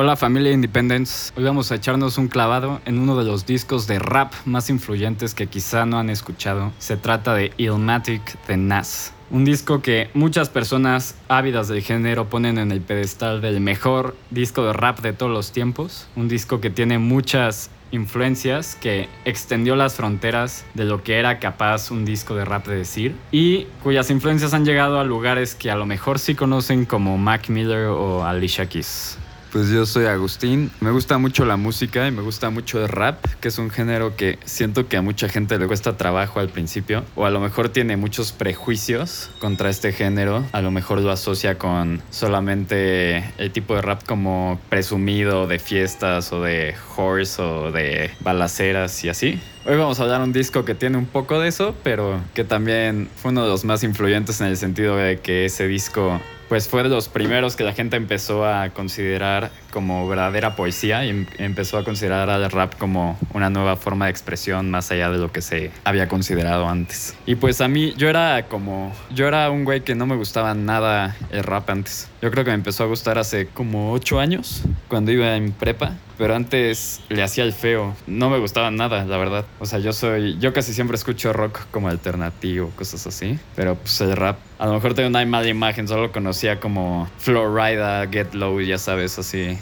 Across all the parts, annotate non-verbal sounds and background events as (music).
Hola familia Independence, hoy vamos a echarnos un clavado en uno de los discos de rap más influyentes que quizá no han escuchado. Se trata de Illmatic de Nas. Un disco que muchas personas ávidas del género ponen en el pedestal del mejor disco de rap de todos los tiempos. Un disco que tiene muchas influencias que extendió las fronteras de lo que era capaz un disco de rap de decir y cuyas influencias han llegado a lugares que a lo mejor sí conocen como Mac Miller o Alicia Keys. Pues yo soy Agustín, me gusta mucho la música y me gusta mucho el rap, que es un género que siento que a mucha gente le cuesta trabajo al principio, o a lo mejor tiene muchos prejuicios contra este género, a lo mejor lo asocia con solamente el tipo de rap como presumido de fiestas o de horse o de balaceras y así. Hoy vamos a hablar un disco que tiene un poco de eso, pero que también fue uno de los más influyentes en el sentido de que ese disco pues fue de los primeros que la gente empezó a considerar como verdadera poesía y em, empezó a considerar al rap como una nueva forma de expresión más allá de lo que se había considerado antes. Y pues a mí yo era como yo era un güey que no me gustaba nada el rap antes. Yo creo que me empezó a gustar hace como ocho años cuando iba en prepa pero antes le hacía el feo. No me gustaba nada, la verdad. O sea, yo soy, yo casi siempre escucho rock como alternativo, cosas así. Pero pues el rap, a lo mejor tengo una mala imagen, solo conocía como Florida, Get Low, ya sabes, así.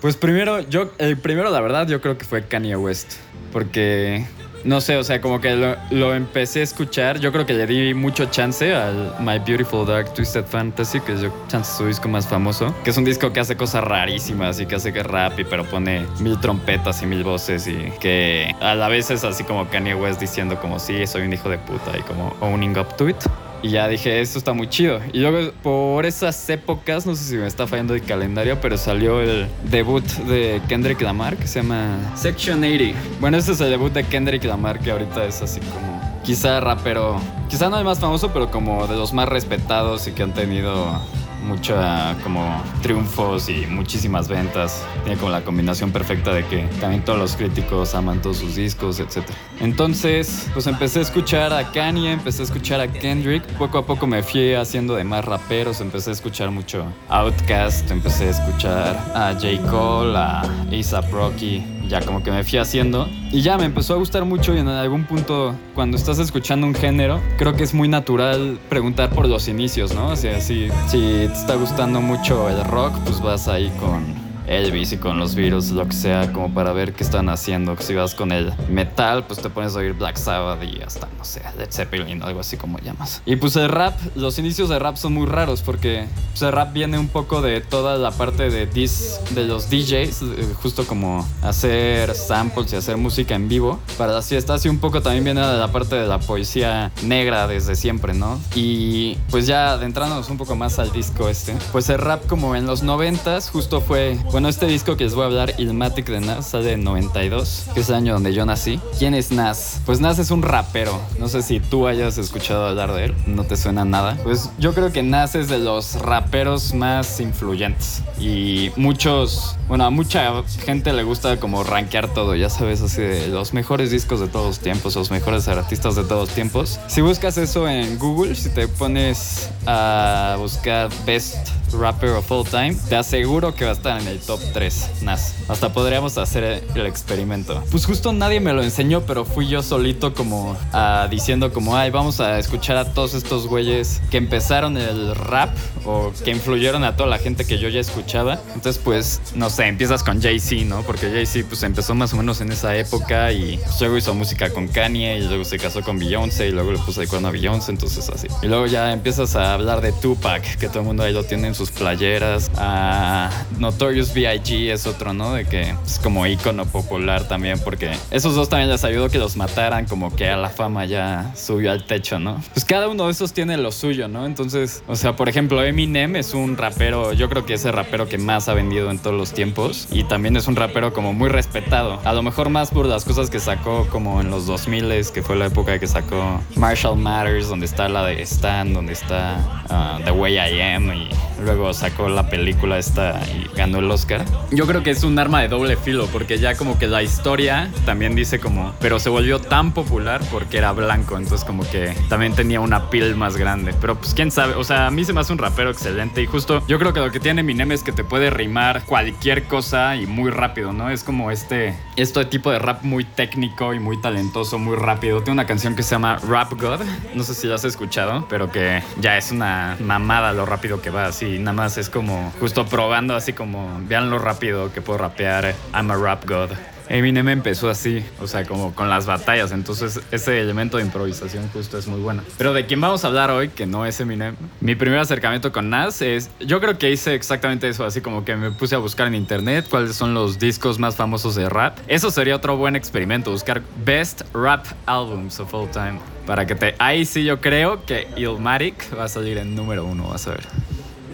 Pues primero, yo, el primero, la verdad, yo creo que fue Kanye West. Porque no sé, o sea, como que lo, empecé a escuchar. Yo creo que le di mucho chance al My Beautiful Dark Twisted Fantasy, que es su disco más famoso. Que es un disco que hace cosas rarísimas y que hace que rap, y, pero pone mil trompetas y mil voces y que a la vez es así como Kanye West diciendo como sí, soy un hijo de puta y como owning up to it. Y ya dije, esto está muy chido. Y luego, por esas épocas, no sé si me está fallando el calendario, pero salió el debut de Kendrick Lamar que se llama Section 80. Bueno, este es el debut de Kendrick Lamar que ahorita es así como. Quizá rapero. Quizá no el más famoso, pero como de los más respetados y que han tenido mucha como triunfos y muchísimas ventas. Tiene como la combinación perfecta de que también todos los críticos aman todos sus discos, etc. Entonces, pues empecé a escuchar a Kanye, empecé a escuchar a Kendrick. Poco a poco me fui haciendo de más raperos. Empecé a escuchar mucho Outkast, empecé a escuchar a J. Cole, a A$AP Rocky ya como que me fui haciendo y ya me empezó a gustar mucho y en algún punto cuando estás escuchando un género creo que es muy natural preguntar por los inicios, ¿no? O sea, si, si te está gustando mucho el rock, pues vas ahí con Elvis y con los virus, lo que sea, como para ver qué están haciendo. Si vas con el metal, pues te pones a oír Black Sabbath y hasta, no sé, Led Zeppelin o algo así como llamas. Y pues el rap, los inicios de rap son muy raros porque pues, el rap viene un poco de toda la parte de, dis, de los DJs, eh, justo como hacer samples y hacer música en vivo para las fiestas y un poco también viene de la parte de la poesía negra desde siempre, ¿no? Y pues ya adentrándonos un poco más al disco este, pues el rap como en los noventas justo fue bueno, este disco que les voy a hablar, Ilmatic de Nas, sale en 92, que es el año donde yo nací. ¿Quién es Nas? Pues Nas es un rapero. No sé si tú hayas escuchado hablar de él, no te suena nada. Pues yo creo que Nas es de los raperos más influyentes. Y muchos, bueno, a mucha gente le gusta como rankear todo, ya sabes, así de los mejores discos de todos los tiempos, los mejores artistas de todos los tiempos. Si buscas eso en Google, si te pones a buscar Best Rapper of All Time, te aseguro que va a estar en el top 3 Nas. Hasta podríamos hacer el experimento. Pues justo nadie me lo enseñó, pero fui yo solito como uh, diciendo como, ay, vamos a escuchar a todos estos güeyes que empezaron el rap o que influyeron a toda la gente que yo ya escuchaba. Entonces, pues, no sé, empiezas con Jay-Z, ¿no? Porque Jay-Z pues empezó más o menos en esa época y luego hizo música con Kanye y luego se casó con Beyoncé y luego le puso el cuerno a Beyoncé, entonces así. Y luego ya empiezas a hablar de Tupac, que todo el mundo ahí lo tiene en sus playeras. A Notorious B.I.G. es otro, ¿no? De que es como ícono popular también, porque esos dos también les ayudó que los mataran, como que a la fama ya subió al techo, ¿no? Pues cada uno de esos tiene lo suyo, ¿no? Entonces, o sea, por ejemplo, Eminem es un rapero, yo creo que es el rapero que más ha vendido en todos los tiempos y también es un rapero como muy respetado. A lo mejor más por las cosas que sacó como en los 2000 que fue la época que sacó Marshall Matters, donde está la de Stan, donde está uh, The Way I Am y luego sacó la película esta y ganó el Oscar. Yo creo que es un arma de doble filo porque ya como que la historia también dice como, pero se volvió tan popular porque era blanco, entonces como que también tenía una piel más grande. Pero pues quién sabe, o sea, a mí se me hace un rapero excelente y justo yo creo que lo que tiene Eminem es que te puede rimar cualquier cosa y muy rápido, ¿no? Es como este, este tipo de rap muy técnico y muy talentoso, muy rápido. Tiene una canción que se llama Rap God, no sé si la has escuchado, pero que ya es una mamada lo rápido que va, así, nada más es como justo probando así como, vean lo rápido que puedo rapear, I'm a Rap God. Eminem empezó así, o sea, como con las batallas, entonces ese elemento de improvisación justo es muy bueno. Pero de quién vamos a hablar hoy, que no es Eminem, mi primer acercamiento con Nas es, yo creo que hice exactamente eso, así como que me puse a buscar en internet cuáles son los discos más famosos de rap. Eso sería otro buen experimento, buscar Best Rap Albums of All Time. Para que te... Ahí sí yo creo que Illmatic va a salir en número uno, vas a ver.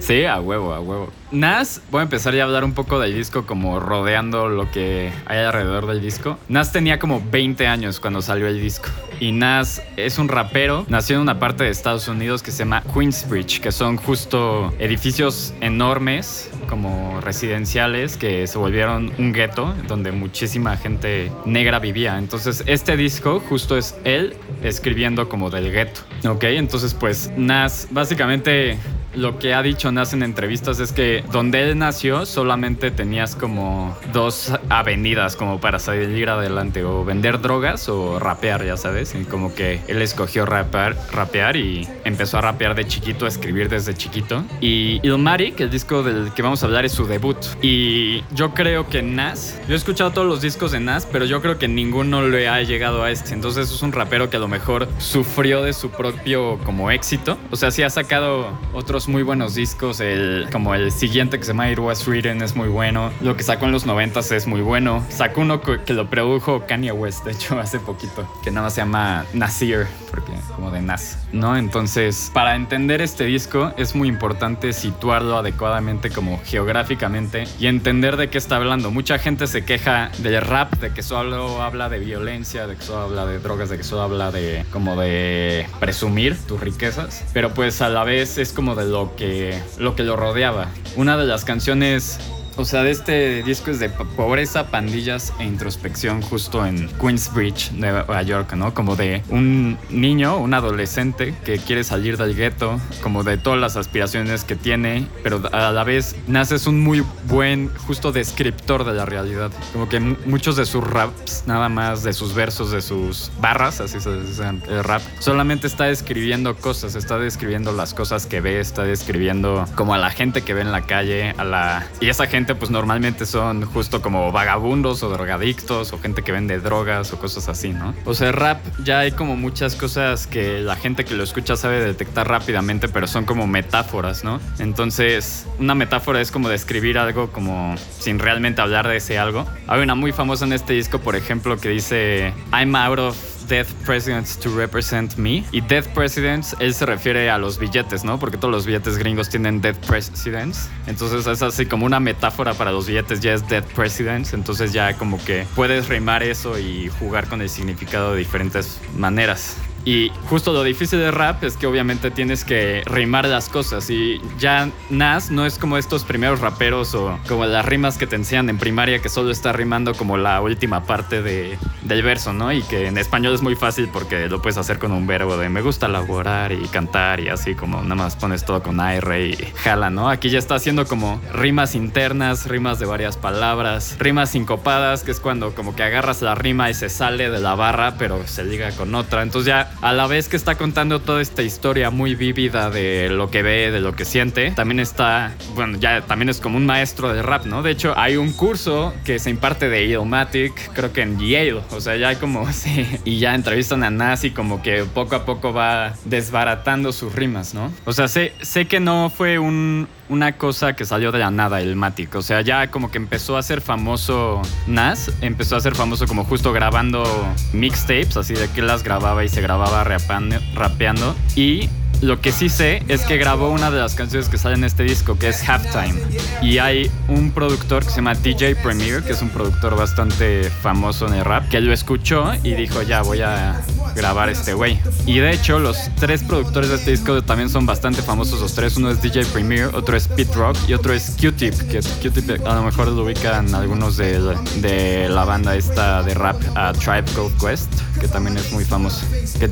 Sí, a huevo, a huevo. Nas, voy a empezar ya a hablar un poco del disco, como rodeando lo que hay alrededor del disco. Nas tenía como 20 años cuando salió el disco. Y Nas es un rapero, nació en una parte de Estados Unidos que se llama Queensbridge, que son justo edificios enormes, como residenciales, que se volvieron un gueto donde muchísima gente negra vivía. Entonces, este disco justo es él escribiendo como del gueto. Ok, entonces, pues Nas básicamente lo que ha dicho Nas en entrevistas es que donde él nació solamente tenías como dos avenidas como para salir adelante, o vender drogas o rapear, ya sabes. Y como que él escogió rapear, rapear y empezó a rapear de chiquito, a escribir desde chiquito. Y Ilmatic, el disco del que vamos a hablar, es su debut. Y yo creo que Nas, yo he escuchado todos los discos de Nas, pero yo creo que ninguno le ha llegado a este. Entonces es un rapero que a lo mejor sufrió de su propio como éxito. O sea, sí ha sacado otros muy buenos discos. El, como el siguiente que se llama It Was es muy bueno. Lo que sacó en los 90 es muy bueno. Sacó uno que lo produjo Kanye West, de hecho, (laughs) hace poquito, que nada más se llama Nasir, porque como de Nas, ¿no? Entonces, para entender este disco es muy importante situarlo adecuadamente como geográficamente y entender de qué está hablando. Mucha gente se queja del rap, de que solo habla de violencia, de que solo habla de drogas, de que solo habla de como de presumir tus riquezas, pero pues a la vez es como de lo que lo que lo rodeaba. Una de las canciones o sea, de este disco es de pobreza, pandillas e introspección justo en Queensbridge, Nueva York, ¿no? Como de un niño, un adolescente que quiere salir del gueto, como de todas las aspiraciones que tiene, pero a la vez nace es un muy buen, justo descriptor de la realidad. Como que muchos de sus raps, nada más de sus versos, de sus barras, así se dice el rap, solamente está describiendo cosas, está describiendo las cosas que ve, está describiendo como a la gente que ve en la calle, a la... Y esa gente pues normalmente son justo como vagabundos o drogadictos o gente que vende drogas o cosas así, ¿no? O sea, rap ya hay como muchas cosas que la gente que lo escucha sabe detectar rápidamente, pero son como metáforas, ¿no? Entonces, una metáfora es como describir algo como sin realmente hablar de ese algo. Hay una muy famosa en este disco, por ejemplo, que dice I'm out of Death Presidents to Represent Me. Y Death Presidents, él se refiere a los billetes, ¿no? Porque todos los billetes gringos tienen Death Presidents. Entonces es así como una metáfora para los billetes, ya es Death Presidents. Entonces ya como que puedes rimar eso y jugar con el significado de diferentes maneras. Y justo lo difícil de rap es que obviamente tienes que rimar las cosas. Y ya Nas no es como estos primeros raperos o como las rimas que te enseñan en primaria que solo está rimando como la última parte de, del verso, ¿no? Y que en español es muy fácil porque lo puedes hacer con un verbo de me gusta laborar y cantar y así como nada más pones todo con AR y jala, ¿no? Aquí ya está haciendo como rimas internas, rimas de varias palabras, rimas sincopadas, que es cuando como que agarras la rima y se sale de la barra pero se liga con otra. Entonces ya a la vez que está contando toda esta historia muy vívida de lo que ve, de lo que siente, también está, bueno, ya también es como un maestro de rap, ¿no? De hecho, hay un curso que se imparte de Illmatic, creo que en Yale, o sea, ya como, (laughs) sí, y ya entrevistan a Nas y como que poco a poco va desbaratando sus rimas, ¿no? O sea, sé, sé que no fue un, una cosa que salió de la nada, el Matic. O sea, ya como que empezó a ser famoso Nas, empezó a ser famoso como justo grabando mixtapes, así de que las grababa y se grababa rapeando y Lo que sí sé es que grabó una de las canciones que sale en este disco, que es Halftime. Y hay un productor que se llama DJ Premier, que es un productor bastante famoso en el rap, que lo escuchó y dijo, ya voy a grabar este güey. Y de hecho, los tres productores de este disco también son bastante famosos los tres. Uno es DJ Premier, otro es Pete Rock y otro es Q-Tip, que Q-Tip a lo mejor lo ubican algunos de, de la banda esta de rap a Tribe Called Quest, que también es muy famoso.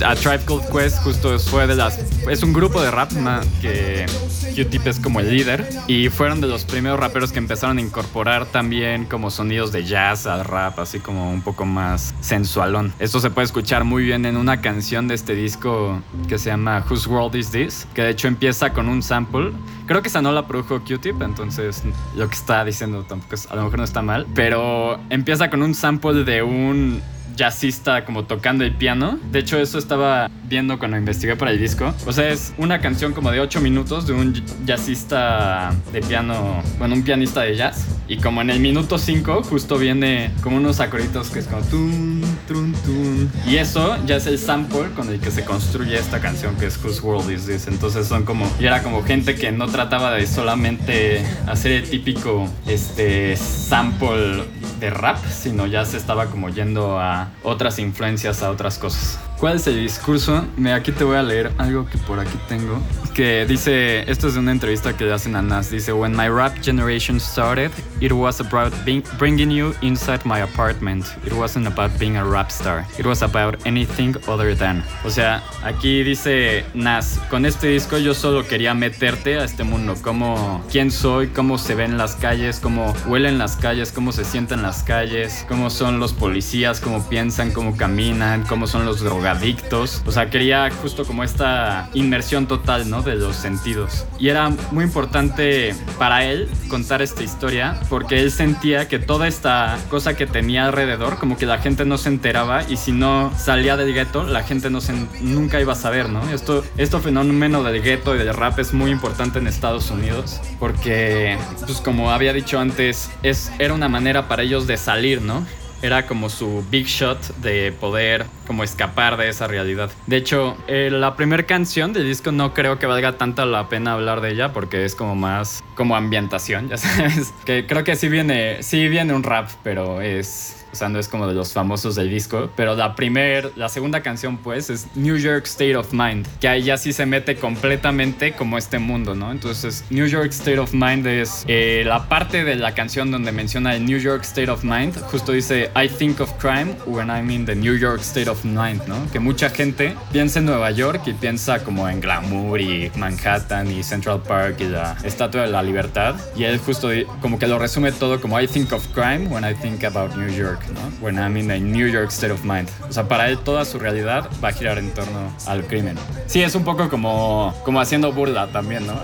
a Tribe Called Quest justo fue de las... Es un grupo de rap que Q-Tip es como el líder y fueron de los primeros raperos que empezaron a incorporar también como sonidos de jazz al rap, así como un poco más sensualón. Esto se puede escuchar muy bien en una canción de este disco que se llama Whose World Is This, que de hecho empieza con un sample. Creo que esa no la produjo Q-Tip, entonces lo que está diciendo tampoco a lo mejor no está mal, pero empieza con un sample de un jazzista como tocando el piano. De hecho, eso estaba viendo cuando investigué para el disco. O sea, es una canción como de 8 minutos de un jazzista de piano, bueno, un pianista de jazz. Y como en el minuto 5 justo viene como unos acorditos que es como tun, tun, tun. Y eso ya es el sample con el que se construye esta canción que es Whose World Is This. Entonces son como, y era como gente que no trataba de solamente hacer el típico este sample de rap, sino ya se estaba como yendo a otras influencias, a otras cosas. ¿Cuál es el discurso? Me, aquí te voy a leer algo que por aquí tengo. Que dice, esto es de una entrevista que le hacen a Nas. Dice, When my rap generation started, it was about being, bringing you inside my apartment. It wasn't about being a rap star. It was about anything other than. O sea, aquí dice Nas, con este disco yo solo quería meterte a este mundo. Cómo, quién soy, cómo se ven las calles, cómo huelen las calles, cómo se sienten las calles, cómo son los policías, cómo piensan, cómo caminan, cómo son los drogados adictos. O sea, quería justo como esta inmersión total, ¿no? De los sentidos. Y era muy importante para él contar esta historia porque él sentía que toda esta cosa que tenía alrededor, como que la gente no se enteraba y si no salía del gueto, la gente no se, nunca iba a saber, ¿no? Esto, esto fenómeno del gueto y del rap es muy importante en Estados Unidos porque, pues como había dicho antes, es, era una manera para ellos de salir, ¿no? Era como su big shot de poder como escapar de esa realidad. De hecho, eh, la primera canción del disco no creo que valga tanta la pena hablar de ella porque es como más como ambientación, (laughs) ya sabes. Que creo que sí viene, sí viene un rap, pero es o sea, no es como de los famosos del disco, pero la primera, la segunda canción pues es New York State of Mind, que ahí ya sí se mete completamente como este mundo, ¿no? Entonces, New York State of Mind es eh, la parte de la canción donde menciona el New York State of Mind, justo dice I think of crime when I'm in the New York State of Mind, ¿no? Que mucha gente piensa en Nueva York y piensa como en glamour y Manhattan y Central Park y la Estatua de la Libertad, y él justo como que lo resume todo como I think of crime when I think about New York. ¿No? When I'm in a New York state of mind. O sea, para él toda su realidad va a girar en torno al crimen. Sí, es un poco como, como haciendo burla también, ¿no?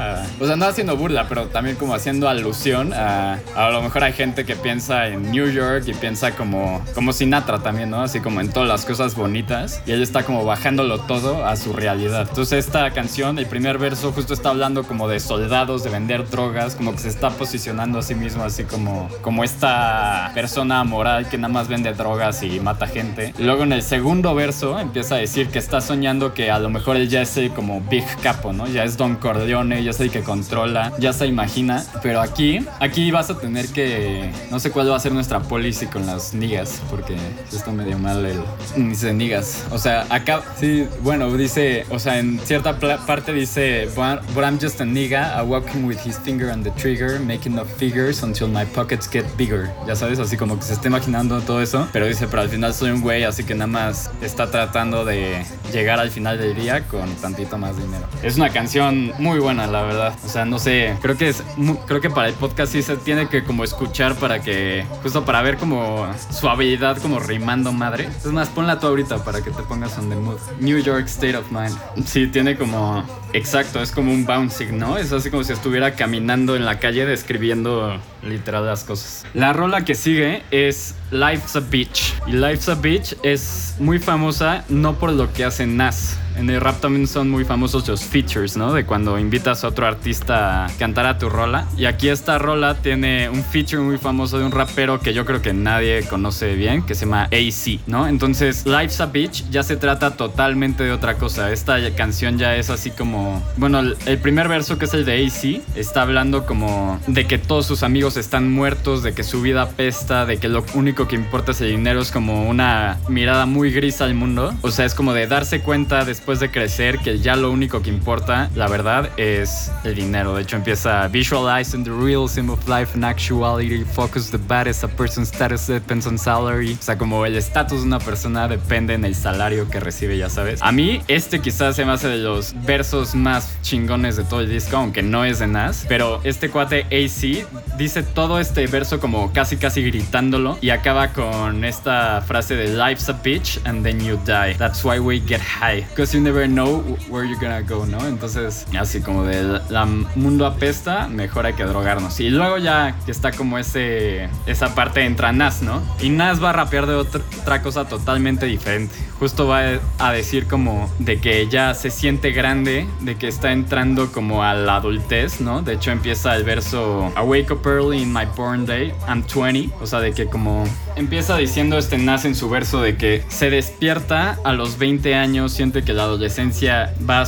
o sea, no haciendo burla, pero también como haciendo alusión a, a lo mejor hay gente que piensa en New York y piensa como, como Sinatra también, ¿no? Así como en todas las cosas bonitas y él está como bajándolo todo a su realidad. Entonces esta canción, el primer verso justo está hablando como de soldados, de vender drogas, como que se está posicionando a sí mismo así como, como esta persona moral que nada más vende drogas y mata gente. Luego en el segundo verso empieza a decir que está soñando que a lo mejor él ya es el como Big Capo, ¿no? Ya es Don Corleone, ya es el que controla, ya se imagina. Pero aquí, aquí vas a tener que, no sé cuál va a ser nuestra policy con las nigas, porque esto medio mal el, dice nigas. O sea, acá, sí, bueno, dice, o sea, en cierta parte dice, but I'm just a nigga, walking with his finger on the trigger, making up figures until my pockets get bigger. Ya sabes, así como que se está imaginando todo eso, pero dice, pero al final soy un güey, así que nada más está tratando de llegar al final del día con tantito más dinero. Es una canción muy buena, la verdad. O sea, no sé, creo que es creo que para el podcast sí se tiene que como escuchar para que justo para ver como su habilidad como rimando madre. Es más, ponla tú ahorita para que te pongas on the mood. New York State of Mind. Sí, tiene como exacto, es como un bouncing, ¿no? Es así como si estuviera caminando en la calle describiendo literal las cosas. La rola que sigue es Life's a Beach. Y Life's a Beach es muy famosa no por lo que hace Nas En el rap también son muy famosos los features, ¿no? De cuando invitas a otro artista a cantar a tu rola. Y aquí esta rola tiene un feature muy famoso de un rapero que yo creo que nadie conoce bien, que se llama AC, ¿no? Entonces, Life's a Bitch ya se trata totalmente de otra cosa. Esta canción ya es así como, bueno, el primer verso que es el de AC está hablando como de que todos sus amigos están muertos, de que su vida pesta, de que lo único que importa es el dinero, es como una mirada muy gris al mundo. O sea, es como de darse cuenta después de crecer que ya lo único que importa, la verdad, es el dinero. De hecho, empieza visualizing the realism of life and actuality, focus the baddest a person's status depends on salary. O sea, como el estatus de una persona depende en el salario que recibe, ya sabes. A mí, este quizás se me hace de los versos más chingones de todo el disco, aunque no es de Nas. Pero este cuate AC dice todo este verso como casi casi gritándolo y acaba con esta frase de life's a bitch and then you die. That's why we get high. Because you never know where you're gonna go, ¿no? Entonces, así como de la mundo apesta, mejor hay que drogarnos. Y luego ya que está como ese esa parte entra Nas, ¿no? Y Nas va a rapear de otra, otra cosa totalmente diferente. Justo va a decir como de que ya se siente grande, de que está entrando como a la adultez, ¿no? De hecho empieza el verso I wake up early in my born day, I'm 20, o sea, de que como empieza diciendo este nace en su verso de que se despierta a los 20 años, siente que la adolescencia va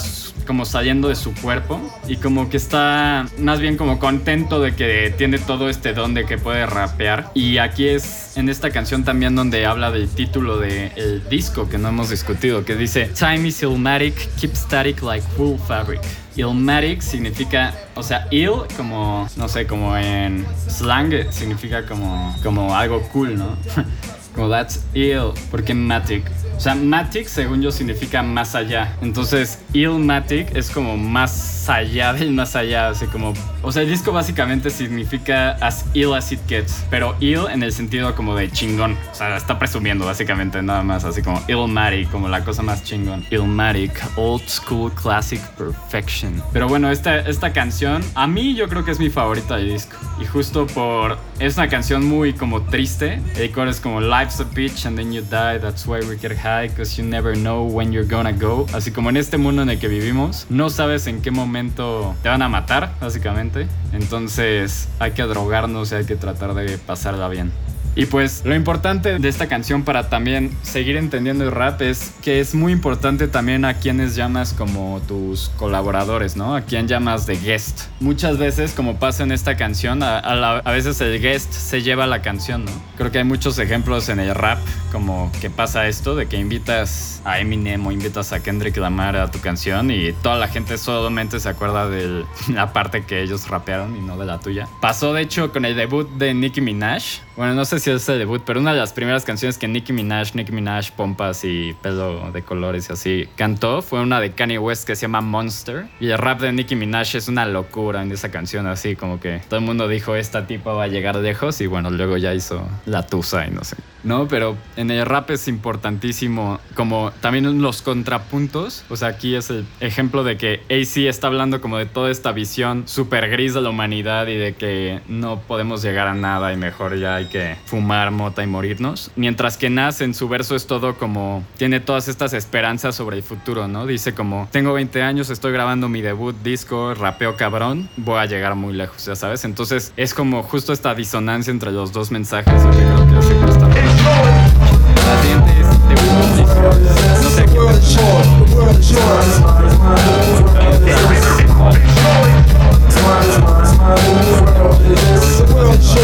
como saliendo de su cuerpo y como que está más bien como contento de que tiene todo este don de que puede rapear. Y aquí es en esta canción también donde habla del título del el disco que no hemos discutido, que dice Time is illmatic, keep static like wool fabric. Illmatic significa, o sea, ill como, no sé, como en slang significa como, como algo cool, ¿no? (laughs) como that's ill, porque matic o sea, Matic, según yo, significa más allá. Entonces, Illmatic es como más allá del más allá. Así como. O sea, el disco básicamente significa as ill as it gets. Pero ill en el sentido como de chingón. O sea, está presumiendo básicamente nada más. Así como Illmatic, como la cosa más chingón. Illmatic, old school classic perfection. Pero bueno, esta, esta canción, a mí yo creo que es mi favorita del disco. Y justo por. Es una canción muy como triste. El coro es como Life's a bitch and then you die. That's why we get high because you never know when you're gonna go. Así como en este mundo en el que vivimos, no sabes en qué momento te van a matar, básicamente. Entonces hay que drogarnos y hay que tratar de pasarla bien. Y pues lo importante de esta canción para también seguir entendiendo el rap es que es muy importante también a quienes llamas como tus colaboradores, ¿no? A quien llamas de guest. Muchas veces, como pasa en esta canción, a, veces el guest se lleva la canción, ¿no? Creo que hay muchos ejemplos en el rap como que pasa esto, de que invitas a Eminem o invitas a Kendrick Lamar a tu canción y toda la gente solamente se acuerda de la parte que ellos rapearon y no de la tuya. Pasó de hecho con el debut de Nicki Minaj. Bueno, no sé si es el debut, pero una de las primeras canciones que Nicki Minaj, Nicki Minaj, pompas y pelo de colores y así cantó fue una de Kanye West que se llama Monster. Y el rap de Nicki Minaj es una locura en esa canción, así como que todo el mundo dijo, esta tipa va a llegar lejos y bueno, luego ya hizo la tusa y no sé. No, pero en el rap es importantísimo como también los contrapuntos. O sea, aquí es el ejemplo de que AC está hablando como de toda esta visión súper gris de la humanidad y de que no podemos llegar a nada y mejor ya hay que fumar mota y morirnos. Mientras que Nas en su verso es todo como tiene todas estas esperanzas sobre el futuro, ¿no? Dice como tengo 20 años, estoy grabando mi debut disco, rapeo cabrón, voy a llegar muy lejos, ya sabes. Entonces es como justo esta disonancia entre los dos mensajes que creo que hace La siguiente es No sé Sit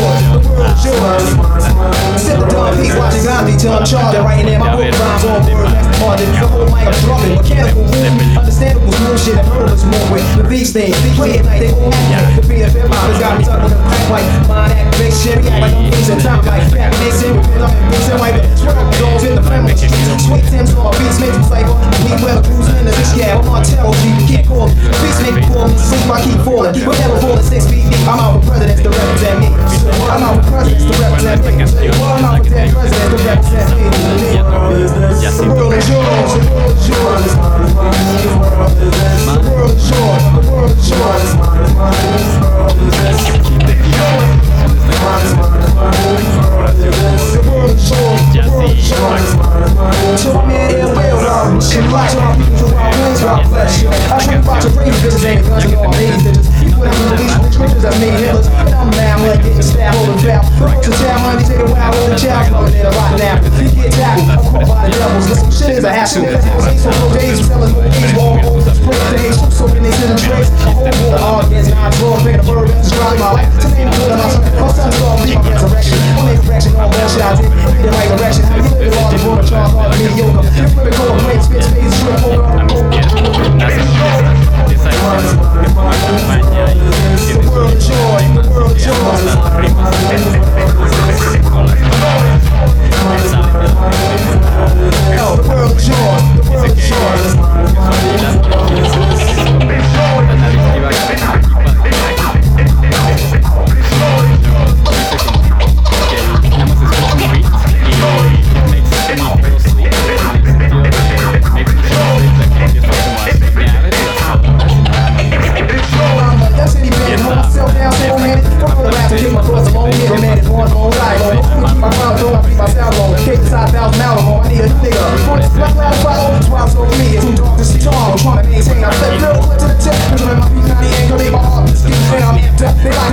the dumb beat, watching Gandhi till I'm charging, writing in my book rhymes on word pardon. The whole mic I'm drumming, mechanical room, understandable bullshit and murder's more with the beast thing. Play it like they all act. The beat of hip hop got me stuck on the crack like mind activation. React like I'm facing time like Pat Mason.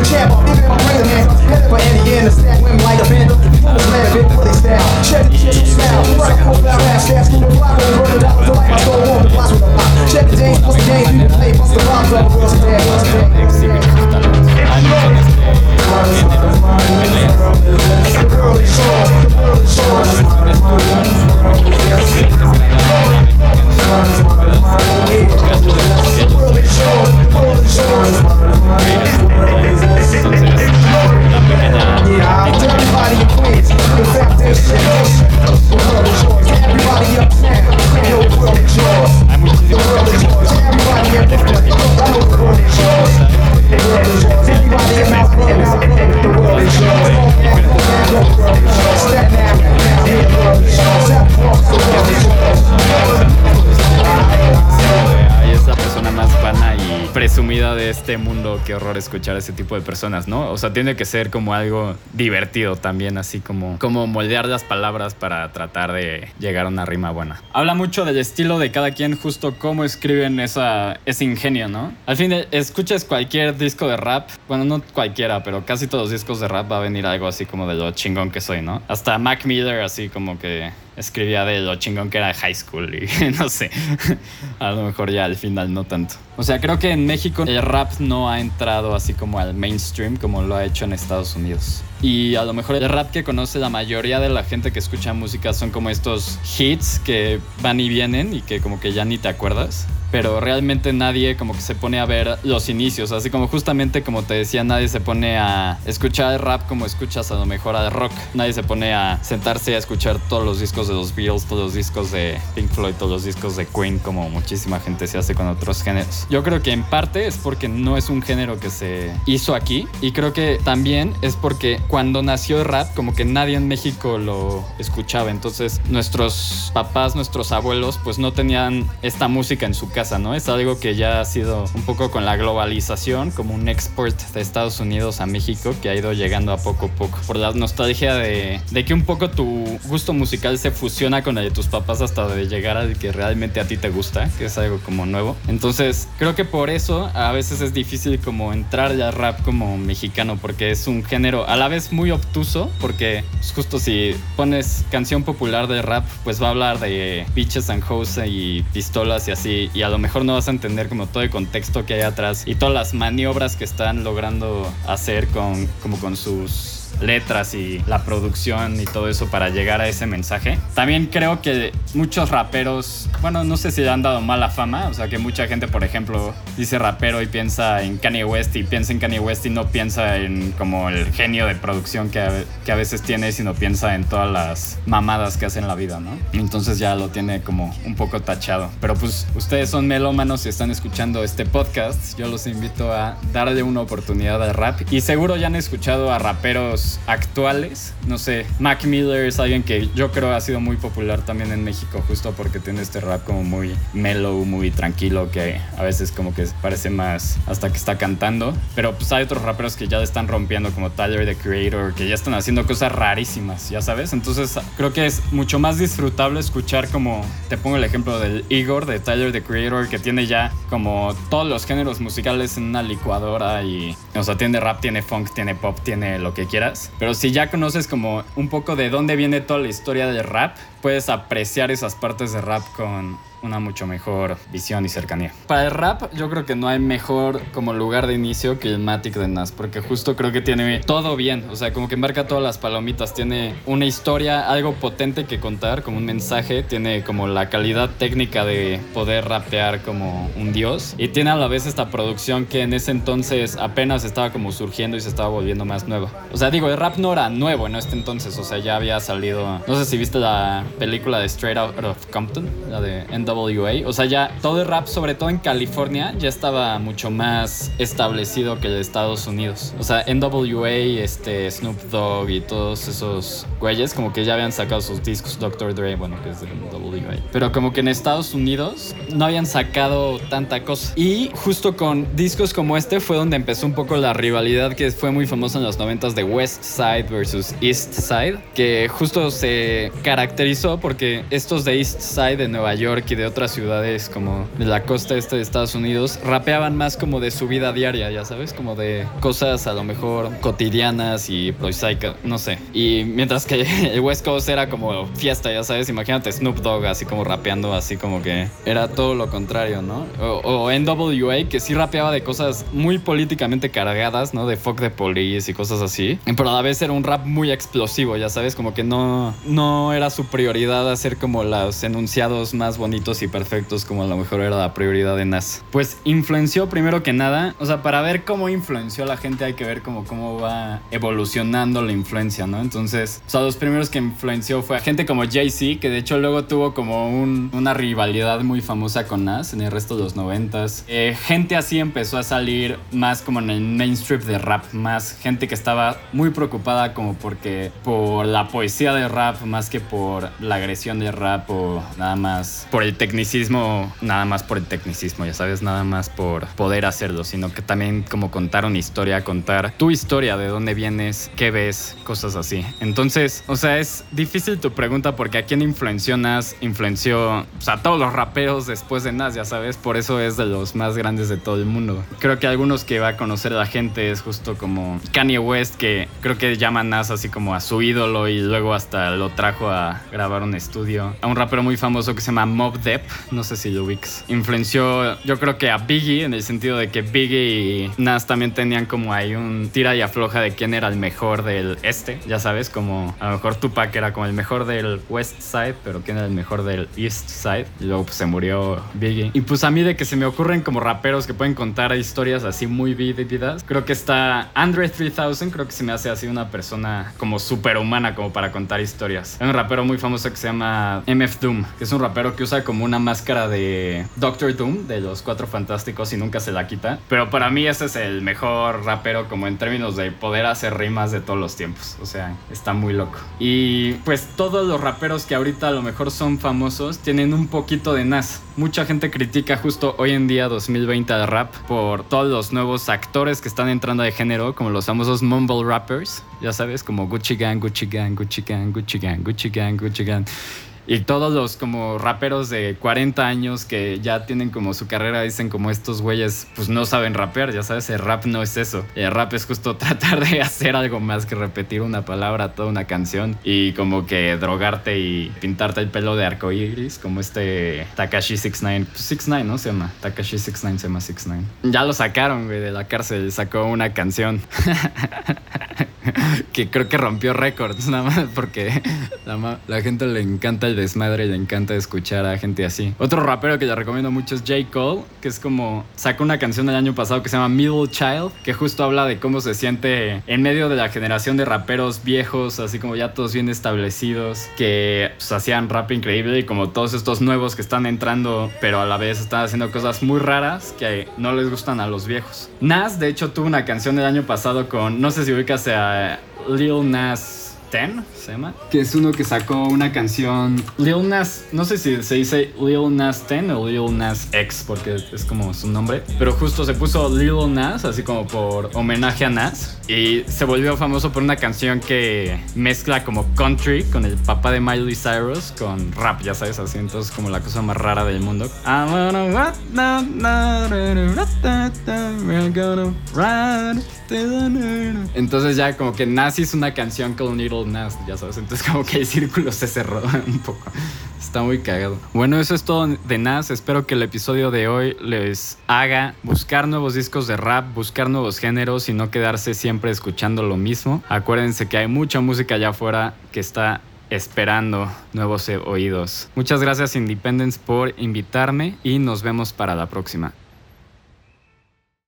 jab even my brain man. Headed for Andy and the stack women like a band. Fools laugh it, but they. Check the shit you smell. Right, cold loud ass cats. Keep the block Run the dollars. Light my soul warm, the blocks with a pop. Check the James, plus the game, you play, bust the rhymes on the world's. De este mundo. Qué horror escuchar a ese tipo de personas, ¿no? O sea, tiene que ser como algo divertido también, así como, como moldear las palabras para tratar de llegar a una rima buena. Habla mucho del estilo de cada quien, justo cómo escriben esa, ese ingenio, ¿no? Al fin, escuches cualquier disco de rap, bueno, no cualquiera, pero casi todos los discos de rap va a venir algo así como de lo chingón que soy, ¿no? Hasta Mac Miller, así como que escribía de lo chingón que era high school y (laughs) no sé, a lo mejor ya al final no tanto. O sea, creo que en México el rap no ha entrado así como al mainstream como lo ha hecho en Estados Unidos. Y a lo mejor el rap que conoce la mayoría de la gente que escucha música son como estos hits que van y vienen y que como que ya ni te acuerdas. Pero realmente nadie como que se pone a ver los inicios. Así como justamente como te decía, nadie se pone a escuchar rap como escuchas a lo mejor al rock. Nadie se pone a sentarse a escuchar todos los discos de los Beatles, todos los discos de Pink Floyd, todos los discos de Queen como muchísima gente se hace con otros géneros. Yo creo que en parte es porque no es un género que se hizo aquí. Y creo que también es porque cuando nació el rap como que nadie en México lo escuchaba. Entonces nuestros papás, nuestros abuelos pues no tenían esta música en su casa, ¿no? Es algo que ya ha sido un poco con la globalización, como un export de Estados Unidos a México que ha ido llegando a poco a poco. Por la nostalgia de, de que un poco tu gusto musical se fusiona con el de tus papás hasta de llegar al que realmente a ti te gusta, que es algo como nuevo. Entonces creo que por eso a veces es difícil como entrar al rap como mexicano, porque es un género a la vez muy obtuso, porque pues, justo si pones canción popular de rap, pues va a hablar de bitches and hoes y pistolas y así, y a lo mejor no vas a entender como todo el contexto que hay atrás y todas las maniobras que están logrando hacer con, como con sus letras y la producción y todo eso para llegar a ese mensaje. También creo que muchos raperos, bueno, no sé si le han dado mala fama, o sea que mucha gente, por ejemplo, dice rapero y piensa en Kanye West y piensa en Kanye West y no piensa en como el genio de producción que a, que a veces tiene, sino piensa en todas las mamadas que hace en la vida, ¿no? Entonces ya lo tiene como un poco tachado. Pero pues ustedes son melómanos y están escuchando este podcast, yo los invito a darle una oportunidad al rap y seguro ya han escuchado a raperos actuales. No sé, Mac Miller es alguien que yo creo ha sido muy popular también en México justo porque tiene este rap como muy mellow, muy tranquilo que a veces como que parece más hasta que está cantando. Pero pues hay otros raperos que ya están rompiendo como Tyler the Creator, que ya están haciendo cosas rarísimas, ya sabes. Entonces creo que es mucho más disfrutable escuchar como, te pongo el ejemplo del Igor de Tyler the Creator, que tiene ya como todos los géneros musicales en una licuadora y, o sea, tiene rap, tiene funk, tiene pop, tiene lo que quieras Pero si ya conoces como un poco de dónde viene toda la historia del rap, puedes apreciar esas partes de rap con una mucho mejor visión y cercanía. Para el rap, yo creo que no hay mejor como lugar de inicio que el Matic de Nas, porque justo creo que tiene todo bien, o sea, como que marca todas las palomitas, tiene una historia, algo potente que contar, como un mensaje, tiene como la calidad técnica de poder rapear como un dios, y tiene a la vez esta producción que en ese entonces apenas estaba como surgiendo y se estaba volviendo más nueva. O sea, digo, el rap no era nuevo en este entonces, o sea, ya había salido, no sé si viste la película de Straight Out of Compton, la de NWA. O sea, ya todo el rap, sobre todo en California, ya estaba mucho más establecido que de Estados Unidos. O sea, NWA, este, Snoop Dogg y todos esos güeyes, como que ya habían sacado sus discos. Dr. Dre, bueno, que es de NWA. Pero como que en Estados Unidos no habían sacado tanta cosa. Y justo con discos como este fue donde empezó un poco la rivalidad que fue muy famosa en los 90 de West Side versus East Side, que justo se caracterizó porque estos de East Side de Nueva York y de otras ciudades como de la costa este de Estados Unidos rapeaban más como de su vida diaria, ya sabes, como de cosas a lo mejor cotidianas y prosaicas, no sé. Y mientras que (laughs) el West Coast era como fiesta, ya sabes, imagínate Snoop Dogg así como rapeando, así como que era todo lo contrario, ¿no? O, o NWA que sí rapeaba de cosas muy políticamente cargadas, ¿no? De fuck the police y cosas así. Pero a la vez era un rap muy explosivo, ya sabes, como que no, no era su prioridad hacer como los enunciados más bonitos y perfectos como a lo mejor era la prioridad de Nas. Pues influenció primero que nada, o sea, para ver cómo influenció a la gente hay que ver como cómo va evolucionando la influencia, ¿no? Entonces, o sea, los primeros que influenció fue a gente como Jay-Z, que de hecho luego tuvo como un- una rivalidad muy famosa con Nas en el resto de los noventas. Eh, gente así empezó a salir más como en el mainstream de rap, más gente que estaba muy preocupada como porque por la poesía de rap más que por la agresión de rap o nada más por el tecnicismo, nada más por el tecnicismo, ya sabes, nada más por poder hacerlo, sino que también como contar una historia, contar tu historia, de dónde vienes, qué ves, cosas así. Entonces, o sea, es difícil tu pregunta porque a quién influenció Nas, influenció o sea, a todos los raperos después de Nas, ya sabes, por eso es de los más grandes de todo el mundo. Creo que algunos que va a conocer la gente es justo como Kanye West, que creo que llama a Nas así como a su ídolo y luego hasta lo trajo a grabar un estudio. A un rapero muy famoso que se llama Mob No sé si lo ubicas. Influenció, yo creo que a Biggie, en el sentido de que Biggie y Nas también tenían como ahí un tira y afloja de quién era el mejor del este, ya sabes, como a lo mejor Tupac era como el mejor del West Side, pero quién era el mejor del East Side. Y luego pues se murió Biggie. Y pues a mí de que se me ocurren como raperos que pueden contar historias así muy vívidas, creo que está Andre 3000, creo que se me hace así una persona como superhumana como para contar historias. Hay un rapero muy famoso que se llama MF Doom, que es un rapero que usa como una máscara de Doctor Doom, de los Cuatro Fantásticos y nunca se la quita. Pero para mí ese es el mejor rapero como en términos de poder hacer rimas de todos los tiempos. O sea, está muy loco. Y pues todos los raperos que ahorita a lo mejor son famosos tienen un poquito de Nas. Mucha gente critica justo hoy en día 2020 al rap por todos los nuevos actores que están entrando de género, como los famosos mumble rappers, ya sabes, como Gucci Gang, Gucci Gang, Gucci Gang, Gucci Gang, Gucci Gang, Gucci Gang. Y todos los como raperos de 40 años que ya tienen como su carrera dicen como estos güeyes pues no saben rapear, ya sabes, el rap no es eso. El rap es justo (laughs) tratar de hacer algo más que repetir una palabra, toda una canción y como que drogarte y pintarte el pelo de arco iris como este Takashi 69, pues 69, ¿no? Se llama Takashi 69, se llama 69. Ya lo sacaron, güey, de la cárcel, sacó una canción. (laughs) que creo que rompió récords, nada más porque la, la gente le encanta el desmadre y le encanta escuchar a gente así. Otro rapero que le recomiendo mucho es J. Cole, que es como sacó una canción el año pasado que se llama Middle Child, que justo habla de cómo se siente en medio de la generación de raperos viejos, así como ya todos bien establecidos, que pues, hacían rap increíble y como todos estos nuevos que están entrando, pero a la vez están haciendo cosas muy raras que no les gustan a los viejos. Nas, de hecho, tuvo una canción el año pasado con, no sé si ubicas a Lil Nas 10, se llama. Que es uno que sacó una canción. Lil Nas, no sé si se dice Lil Nas 10 o Lil Nas X, porque es como su nombre. Pero justo se puso Lil Nas, así como por homenaje a Nas. Y se volvió famoso por una canción que mezcla como country con el papá de Miley Cyrus con rap, ya sabes, así. Entonces, como la cosa más rara del mundo. I wanna rock, na, na, ra, ra, ra, ta, ta, we're gonna ride. Entonces ya como que Nas hizo una canción con Little Nas, ya sabes. Entonces como que el círculo se cerró (laughs) un poco. Está muy cagado. Bueno, eso es todo de Nas. Espero que el episodio de hoy les haga buscar nuevos discos de rap, buscar nuevos géneros y no quedarse siempre escuchando lo mismo. Acuérdense que hay mucha música allá afuera que está esperando nuevos oídos. Muchas gracias Independence por invitarme y nos vemos para la próxima.